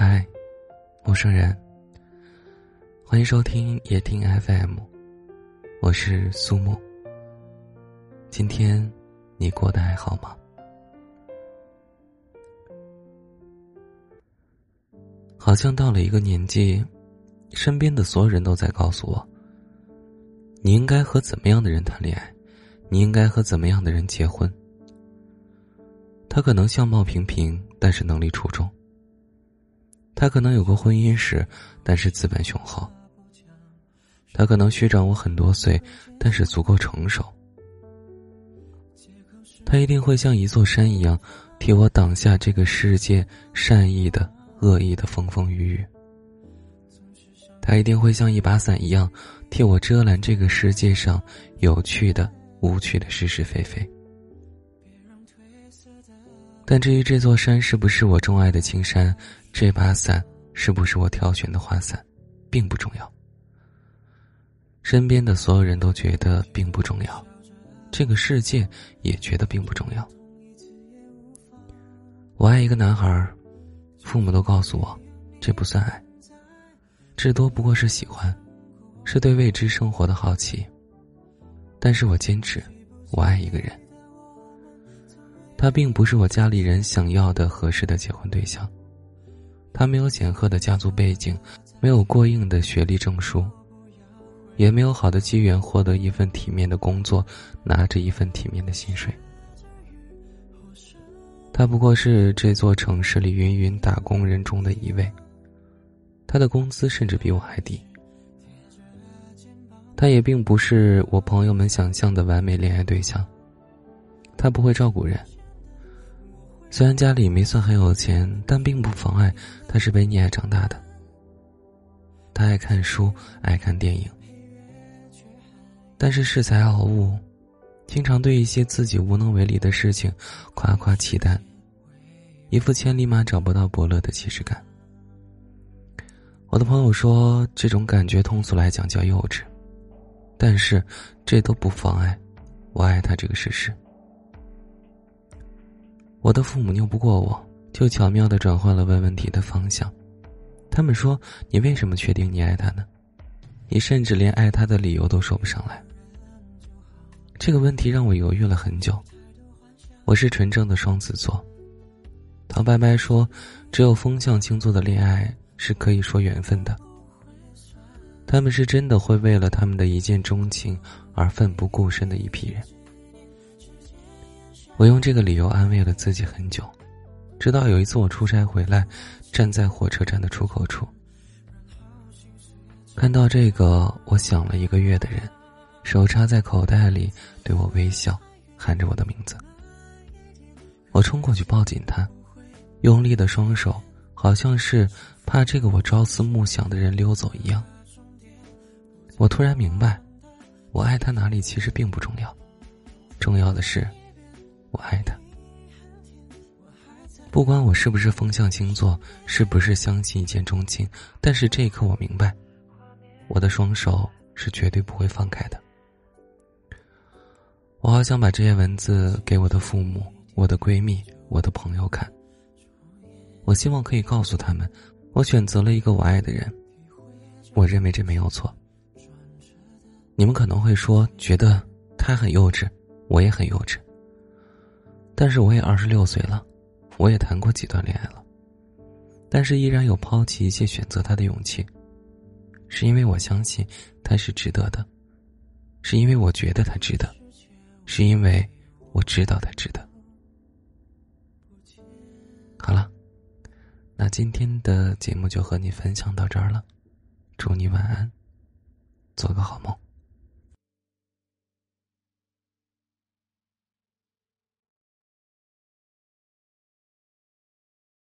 嗨，陌生人，欢迎收听夜听 FM，我是苏木。今天你过得还好吗？好像到了一个年纪，身边的所有人都在告诉我，你应该和怎么样的人谈恋爱，你应该和怎么样的人结婚。他可能相貌平平，但是能力出众。他可能有过婚姻史，但是资本雄厚。他可能虚长我很多岁，但是足够成熟。他一定会像一座山一样，替我挡下这个世界善意的、恶意的风风雨雨。他一定会像一把伞一样，替我遮拦这个世界上有趣的、无趣的是是非非。但至于这座山是不是我钟爱的青山，这把伞是不是我挑选的花伞，并不重要。身边的所有人都觉得并不重要，这个世界也觉得并不重要。我爱一个男孩，父母都告诉我，这不算爱，至多不过是喜欢，是对未知生活的好奇。但是我坚持，我爱一个人。他并不是我家里人想要的合适的结婚对象。他没有显赫的家族背景，没有过硬的学历证书，也没有好的机缘获得一份体面的工作，拿着一份体面的薪水。他不过是这座城市里芸芸打工人中的一位。他的工资甚至比我还低。他也并不是我朋友们想象的完美恋爱对象。他不会照顾人。虽然家里没算很有钱，但并不妨碍他是被溺爱长大的。他爱看书，爱看电影，但是恃才傲物，经常对一些自己无能为力的事情夸夸其谈，一副千里马找不到伯乐的既视感。我的朋友说，这种感觉通俗来讲叫幼稚，但是这都不妨碍我爱他这个事实。我的父母拗不过我，就巧妙的转换了问问题的方向。他们说：“你为什么确定你爱他呢？你甚至连爱他的理由都说不上来。”这个问题让我犹豫了很久。我是纯正的双子座。唐白白说：“只有风象星座的恋爱是可以说缘分的。”他们是真的会为了他们的一见钟情而奋不顾身的一批人。我用这个理由安慰了自己很久，直到有一次我出差回来，站在火车站的出口处，看到这个我想了一个月的人，手插在口袋里对我微笑，喊着我的名字。我冲过去抱紧他，用力的双手好像是怕这个我朝思暮想的人溜走一样。我突然明白，我爱他哪里其实并不重要，重要的是。我爱他，不管我是不是风象星座，是不是相信一见钟情，但是这一刻我明白，我的双手是绝对不会放开的。我好想把这些文字给我的父母、我的闺蜜、我的朋友看。我希望可以告诉他们，我选择了一个我爱的人，我认为这没有错。你们可能会说，觉得他很幼稚，我也很幼稚。但是我也二十六岁了，我也谈过几段恋爱了，但是依然有抛弃一切选择他的勇气，是因为我相信他是值得的，是因为我觉得他值得，是因为我知道他值得。好了，那今天的节目就和你分享到这儿了，祝你晚安，做个好梦。